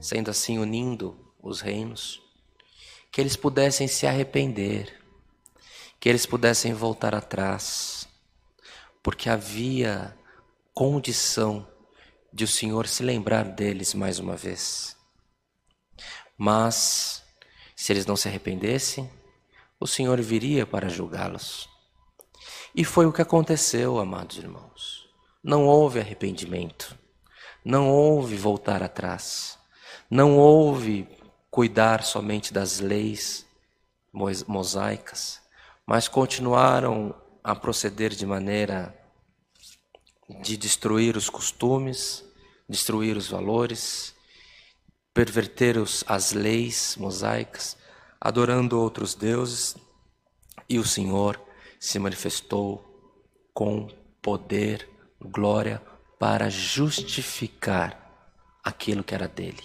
Sendo assim, unindo os reinos, que eles pudessem se arrepender, que eles pudessem voltar atrás, porque havia condição de o Senhor se lembrar deles mais uma vez. Mas, se eles não se arrependessem, o Senhor viria para julgá-los. E foi o que aconteceu, amados irmãos. Não houve arrependimento, não houve voltar atrás, não houve cuidar somente das leis mosaicas, mas continuaram a proceder de maneira de destruir os costumes, destruir os valores, perverter os, as leis mosaicas, adorando outros deuses, e o Senhor se manifestou com poder, glória, para justificar aquilo que era dele.